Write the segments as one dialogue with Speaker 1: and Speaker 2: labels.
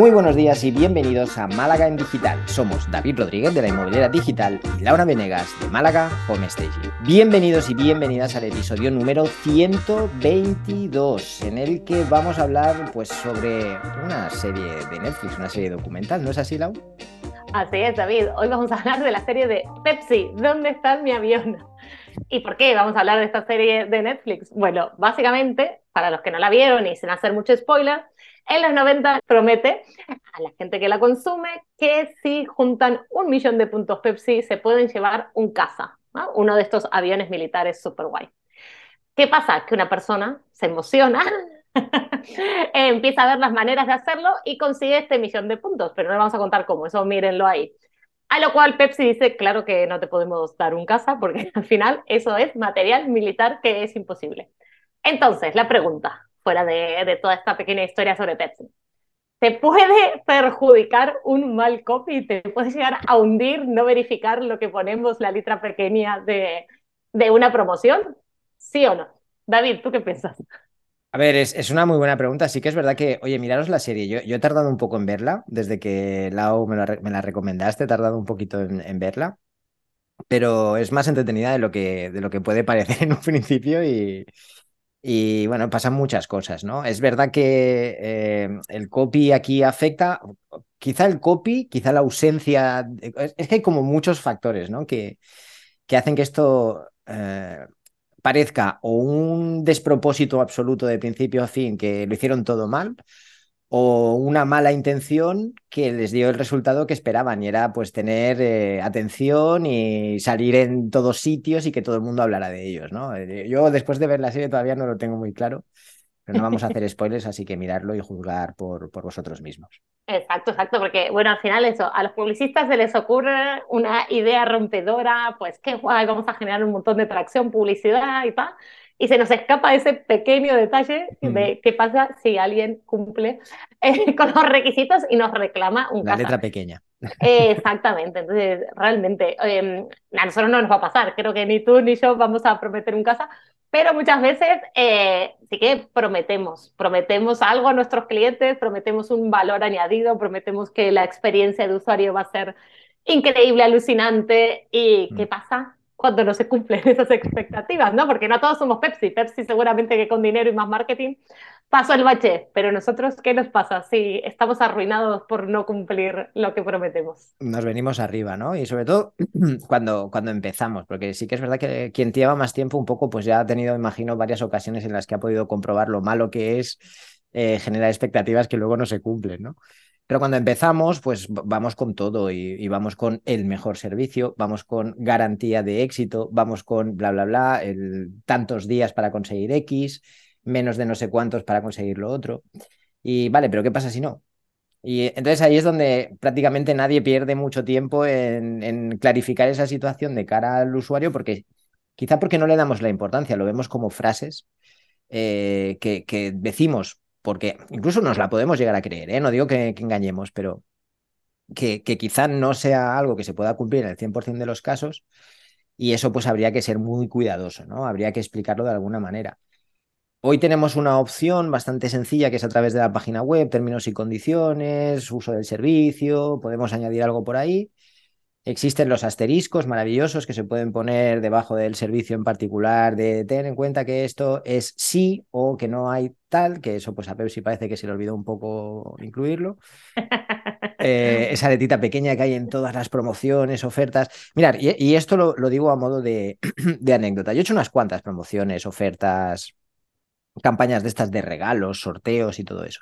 Speaker 1: Muy buenos días y bienvenidos a Málaga en Digital. Somos David Rodríguez de la Inmobiliaria Digital y Laura Venegas de Málaga Home Staging. Bienvenidos y bienvenidas al episodio número 122, en el que vamos a hablar pues, sobre una serie de Netflix, una serie documental, ¿no es así, Lau?
Speaker 2: Así es, David. Hoy vamos a hablar de la serie de Pepsi, ¿Dónde está mi avión? ¿Y por qué vamos a hablar de esta serie de Netflix? Bueno, básicamente, para los que no la vieron y sin hacer mucho spoiler, en los 90 promete a la gente que la consume que si juntan un millón de puntos Pepsi se pueden llevar un caza, uno de estos aviones militares super guay. ¿Qué pasa? Que una persona se emociona, empieza a ver las maneras de hacerlo y consigue este millón de puntos, pero no vamos a contar cómo, eso mírenlo ahí. A lo cual Pepsi dice, claro que no te podemos dar un caza porque al final eso es material militar que es imposible. Entonces, la pregunta, fuera de, toda esta pequeña historia sobre Pepsi. ¿Te puede perjudicar un mal copy? ¿Te puede llegar a hundir no verificar lo que ponemos la letra pequeña de, de una promoción? ¿Sí o no? David, ¿tú qué piensas?
Speaker 1: A ver, es, una muy buena pregunta. Sí que es verdad que, oye, miraros la serie. Yo, he tardado un poco en verla, desde que Lau me, la recomendaste, he tardado un poquito en, en, verla, pero es más entretenida de lo que, de lo que puede parecer en un principio y, y bueno, pasan muchas cosas, ¿no? Es verdad que eh, el copy aquí afecta, quizá el copy, quizá la ausencia, es, que hay como muchos factores, ¿no? Que, que hacen que esto eh, parezca o un despropósito absoluto de principio a fin, que lo hicieron todo mal, o una mala intención que les dio el resultado que esperaban y era pues tener eh, atención y salir en todos sitios y que todo el mundo hablara de ellos, ¿no? Eh, yo después de ver la serie todavía no lo tengo muy claro, pero no vamos a hacer spoilers, así que mirarlo y juzgar por, por vosotros mismos.
Speaker 2: Exacto, exacto, porque bueno, al final eso, a los publicistas se les ocurre una idea rompedora, pues qué guay, vamos a generar un montón de tracción, publicidad y tal, y se nos escapa ese pequeño detalle de qué pasa si alguien cumple eh, con los requisitos y nos reclama un
Speaker 1: La letra pequeña.
Speaker 2: exactamente, entonces realmente em, a nosotros no nos va a pasar, creo que ni tú ni yo vamos a prometer un casa, pero muchas veces eh, sí que prometemos, prometemos algo a nuestros clientes, prometemos un valor añadido, prometemos que la experiencia de usuario va a ser increíble, alucinante, y ¿qué mm. pasa? Cuando no se cumplen esas expectativas, ¿no? Porque no todos somos Pepsi. Pepsi seguramente que con dinero y más marketing pasó el bache, pero nosotros, ¿qué nos pasa si estamos arruinados por no cumplir lo que prometemos?
Speaker 1: Nos venimos arriba, ¿no? Y sobre todo cuando, cuando empezamos, porque sí que es verdad que quien lleva más tiempo un poco, pues ya ha tenido, imagino, varias ocasiones en las que ha podido comprobar lo malo que es eh, generar expectativas que luego no se cumplen, ¿no? Pero cuando empezamos, pues vamos con todo y, vamos con el mejor servicio, vamos con garantía de éxito, vamos con bla, bla, bla, tantos días para conseguir X, menos de no sé cuántos para conseguir lo otro. Y vale, pero ¿qué pasa si no? Y entonces ahí es donde prácticamente nadie pierde mucho tiempo en, clarificar esa situación de cara al usuario, porque quizá porque no le damos la importancia, lo vemos como frases eh, que decimos porque incluso nos la podemos llegar a creer, ¿eh? no digo que, engañemos, pero que, que, quizá no sea algo que se pueda cumplir en el 100% de los casos y eso pues habría que ser muy cuidadoso, ¿no? Habría que explicarlo de alguna manera. Hoy tenemos una opción bastante sencilla que es a través de la página web, términos y condiciones, uso del servicio, podemos añadir algo por ahí Existen los asteriscos maravillosos que se pueden poner debajo del servicio en particular de tener en cuenta que esto es sí o que no hay tal, que eso pues a Pepsi parece que se le olvidó un poco incluirlo. Eh, esa letita pequeña que hay en todas las promociones, ofertas. Mirad, y, esto lo, digo a modo de, de anécdota. Yo he hecho unas cuantas promociones, ofertas, campañas de estas de regalos, sorteos y todo eso.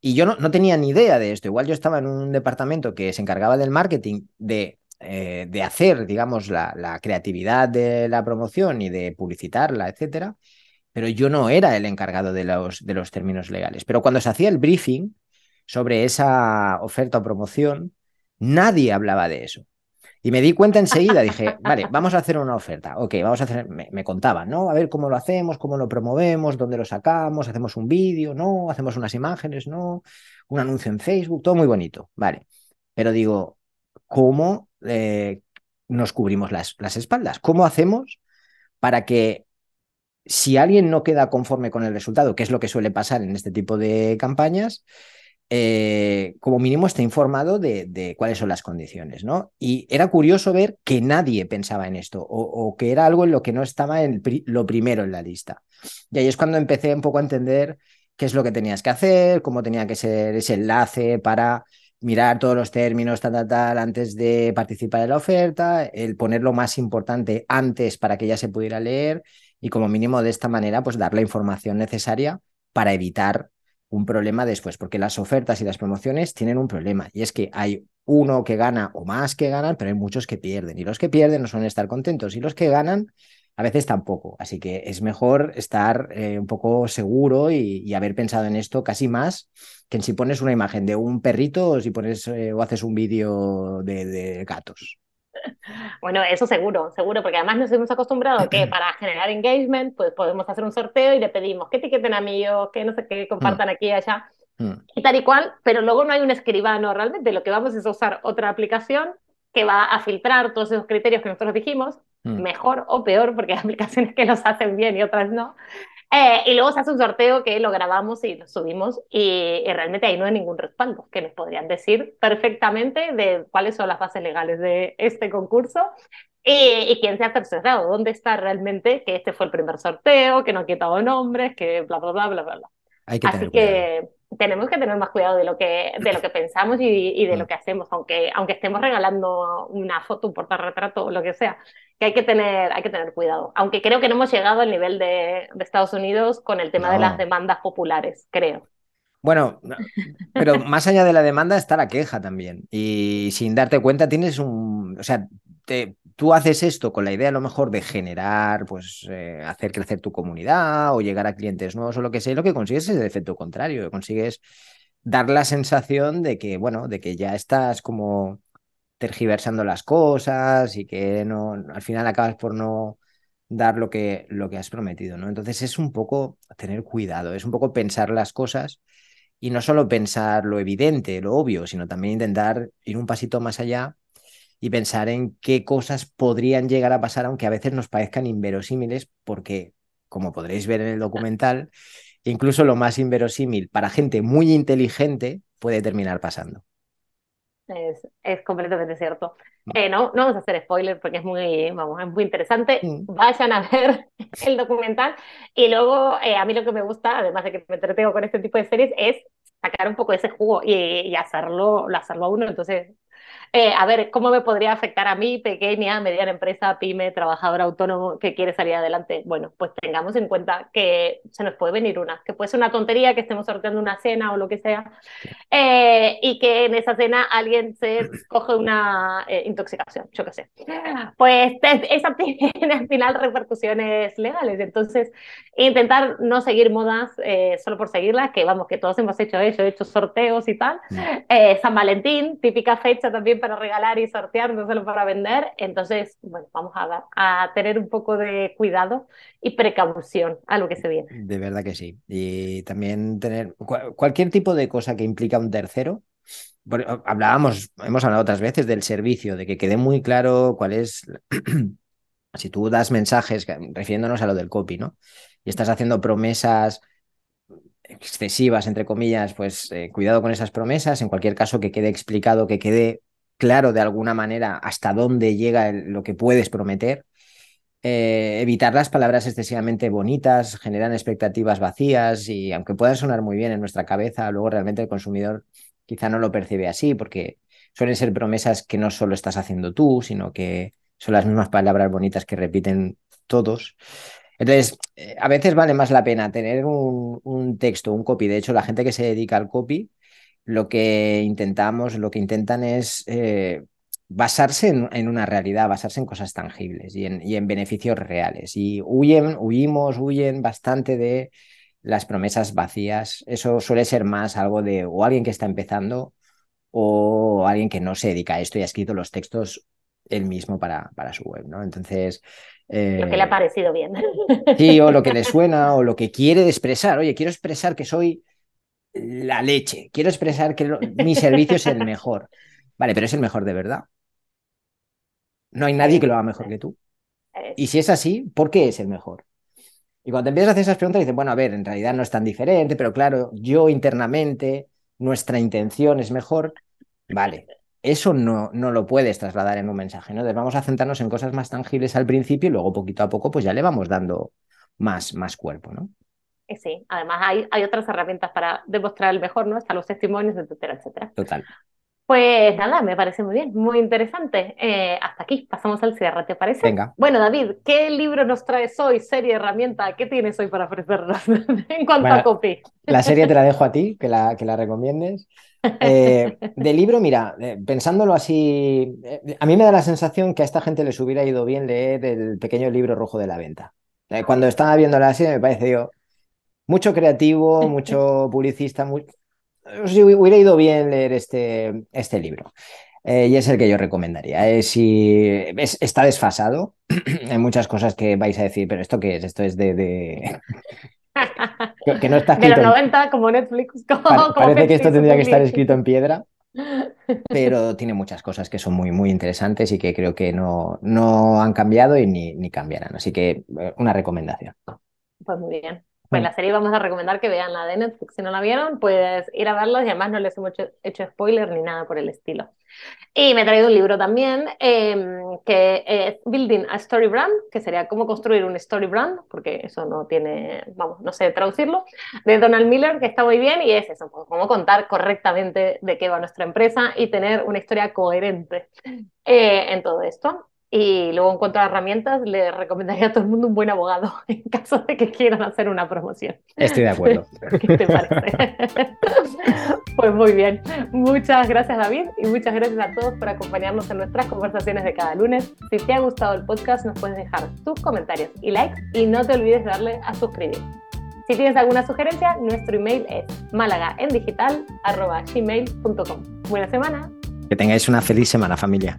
Speaker 1: Y yo no, tenía ni idea de esto. Igual yo estaba en un departamento que se encargaba del marketing de, eh, de hacer, digamos, la, la, creatividad de la promoción y de publicitarla, etcétera. Pero yo no era el encargado de los, de los términos legales. Pero cuando se hacía el briefing sobre esa oferta o promoción, nadie hablaba de eso. Y me di cuenta enseguida, dije, vale, vamos a hacer una oferta. Ok, vamos a hacer, me, contaban, ¿no? A ver cómo lo hacemos, cómo lo promovemos, dónde lo sacamos, hacemos un vídeo, ¿no? Hacemos unas imágenes, ¿no? Un anuncio en Facebook, todo muy bonito, vale. Pero digo, ¿cómo eh, nos cubrimos las, las espaldas? ¿Cómo hacemos para que si alguien no queda conforme con el resultado, que es lo que suele pasar en este tipo de campañas, eh, como mínimo está informado de, cuáles son las condiciones, ¿no? Y era curioso ver que nadie pensaba en esto o, que era algo en lo que no estaba en lo primero en la lista. Y ahí es cuando empecé un poco a entender qué es lo que tenías que hacer, cómo tenía que ser ese enlace para mirar todos los términos, tal, tal, tal, antes de participar en la oferta, el poner lo más importante antes para que ya se pudiera leer y como mínimo de esta manera, pues dar la información necesaria para evitar un problema después, porque las ofertas y las promociones tienen un problema, y es que hay uno que gana o más que ganan, pero hay muchos que pierden, y los que pierden no suelen estar contentos, y los que ganan a veces tampoco. Así que es mejor estar eh, un poco seguro y, haber pensado en esto casi más que en si pones una imagen de un perrito o si pones eh, o haces un vídeo de gatos.
Speaker 2: Bueno, eso seguro, seguro, porque además nos hemos acostumbrado que para generar engagement, pues podemos hacer un sorteo y le pedimos que etiqueten amigos, que no sé qué, compartan mm. aquí y allá, mm. y tal y cual, pero luego no hay un escribano realmente, lo que vamos es usar otra aplicación que va a filtrar todos esos criterios que nosotros dijimos, mm. mejor o peor, porque hay aplicaciones que los hacen bien y otras no, eh, y luego se hace un sorteo que lo grabamos y lo subimos y, realmente ahí no hay ningún respaldo, que nos podrían decir perfectamente de cuáles son las bases legales de este concurso y, quién se ha tercerado, dónde está realmente que este fue el primer sorteo, que no ha quitado nombres, que bla, bla, bla, bla, bla.
Speaker 1: Hay que
Speaker 2: Así que tenemos que tener más cuidado de lo que, de lo que pensamos y, de lo mm. que hacemos, aunque, aunque estemos regalando una foto, un portarretrato o lo que sea que hay que tener, hay que tener cuidado. Aunque creo que no hemos llegado al nivel de, Estados Unidos con el tema de las demandas populares, creo.
Speaker 1: Bueno, pero más allá de la demanda está la queja también. Y sin darte cuenta tienes un, o sea, te, tú haces esto con la idea a lo mejor de generar, pues eh, hacer crecer tu comunidad o llegar a clientes nuevos o lo que sea, lo que consigues es el efecto contrario, consigues dar la sensación de que, bueno, de que ya estás como tergiversando las cosas y que no, al final acabas por no dar lo que, lo que has prometido, ¿no? Entonces es un poco tener cuidado, es un poco pensar las cosas y no solo pensar lo evidente, lo obvio, sino también intentar ir un pasito más allá y pensar en qué cosas podrían llegar a pasar, aunque a veces nos parezcan inverosímiles, porque, como podréis ver en el documental, incluso lo más inverosímil para gente muy inteligente puede terminar pasando.
Speaker 2: Es, es completamente cierto. Eh, no, no vamos a hacer spoiler porque es muy, vamos, es muy interesante. Mm. Vayan a ver el documental. Y luego, eh, a mí lo que me gusta, además de que me entretengo con este tipo de series, es sacar un poco ese jugo y, y hacerlo, hacerlo a uno. Entonces, eh, a ver, ¿cómo me podría afectar a mí, pequeña, mediana empresa, pyme, trabajador autónomo que quiere salir adelante? Bueno, pues tengamos en cuenta que se nos puede venir una, que puede ser una tontería que estemos sorteando una cena o lo que sea, eh, y que en esa cena alguien se coge una eh, intoxicación, yo qué sé. Pues esa tiene al final repercusiones legales. Entonces, intentar no seguir modas solo por seguirlas, que vamos, que todos hemos hecho eso, hecho sorteos y tal. Mm. San Valentín, típica fecha también para regalar y sortear, no solo para vender. Entonces, bueno, vamos a, a tener un poco de cuidado y precaución a lo que se viene.
Speaker 1: De verdad que sí. Y también tener cualquier tipo de cosa que implica un tercero. Hablábamos, hemos hablado otras veces del servicio, de que quede muy claro cuál es, si tú das mensajes, refiriéndonos a lo del copy, ¿no? Y estás haciendo promesas excesivas, entre comillas, pues eh, cuidado con esas promesas. En cualquier caso, que quede explicado, que quede claro de alguna manera hasta dónde llega lo que puedes prometer. Eh, evitar las palabras excesivamente bonitas, generan expectativas vacías y aunque puedan sonar muy bien en nuestra cabeza, luego realmente el consumidor quizá no lo percibe así porque suelen ser promesas que no solo estás haciendo tú, sino que son las mismas palabras bonitas que repiten todos. Entonces, eh, a veces vale más la pena tener un, un texto, un copy. De hecho, la gente que se dedica al copy lo que intentamos, lo que intentan es eh, basarse en, una realidad, basarse en cosas tangibles y en, beneficios reales. Y huyen, huimos, huyen bastante de las promesas vacías. Eso suele ser más algo de o alguien que está empezando o alguien que no se dedica a esto y ha escrito los textos él mismo para, para su web, ¿no? Entonces...
Speaker 2: lo que le ha eh, parecido bien.
Speaker 1: Sí, o lo que le suena, o lo que quiere expresar. Oye, quiero expresar que soy la leche. Quiero expresar que mi servicio es el mejor. Vale, pero es el mejor de verdad. No hay nadie que lo haga mejor que tú. Y si es así, ¿por qué es el mejor? Y cuando empiezas a hacer esas preguntas, dices, bueno, a ver, en realidad no es tan diferente, pero claro, yo internamente nuestra intención es mejor, vale, eso no, no lo puedes trasladar en un mensaje, ¿no? Entonces vamos a centrarnos en cosas más tangibles al principio y luego poquito a poco pues ya le vamos dando más, más cuerpo, ¿no?
Speaker 2: Sí, además hay, hay otras herramientas para demostrar el mejor, ¿no? Están los testimonios, etcétera, etcétera.
Speaker 1: Total.
Speaker 2: Pues nada, me parece muy bien, muy interesante. Eh, hasta aquí, pasamos al cierre, ¿te parece?
Speaker 1: Venga.
Speaker 2: Bueno, David, ¿qué libro nos traes hoy? Serie, herramienta, ¿qué tienes hoy para ofrecernos en cuanto a copy?
Speaker 1: La serie te la dejo a ti, que la, que la recomiendes. Eh, de libro, mira, eh, pensándolo así, eh, a mí me da la sensación que a esta gente les hubiera ido bien leer el pequeño libro rojo de la venta. Eh, cuando estaba viendo la serie me pareció mucho creativo, mucho publicista, muy, sí, hubiera ido bien leer este, este libro. Eh, y es el que yo recomendaría. Eh, si es, está desfasado, hay muchas cosas que vais a decir, pero ¿esto qué es? Esto es de... de... que, no está escrito
Speaker 2: de los 90 en... como Netflix. Como,
Speaker 1: pa
Speaker 2: como
Speaker 1: parece que esto tendría que estar escrito en piedra, pero tiene muchas cosas que son muy, muy interesantes y que creo que no, no han cambiado y ni, ni cambiarán. Así que eh, una recomendación.
Speaker 2: Pues muy bien. Pues la serie vamos a recomendar que vean la de Netflix. Si no la vieron, pues ir a verlos y además no les hemos hecho, hecho spoiler ni nada por el estilo. Y me he traído un libro también eh, que es Building a Story Brand, que sería cómo construir un Story Brand, porque eso no tiene, vamos, no sé traducirlo, de Donald Miller, que está muy bien y es eso, cómo contar correctamente de qué va nuestra empresa y tener una historia coherente eh, en todo esto. Y luego en cuanto a herramientas, le recomendaría a todo el mundo un buen abogado en caso de que quieran hacer una promoción.
Speaker 1: Estoy de acuerdo.
Speaker 2: ¿Qué te parece? pues muy bien. Muchas gracias David y muchas gracias a todos por acompañarnos en nuestras conversaciones de cada lunes. Si te ha gustado el podcast, nos puedes dejar tus comentarios y likes y no te olvides de darle a suscribir. Si tienes alguna sugerencia, nuestro email es malagaendigital.gmail.com. Buena semana.
Speaker 1: Que tengáis una feliz semana, familia.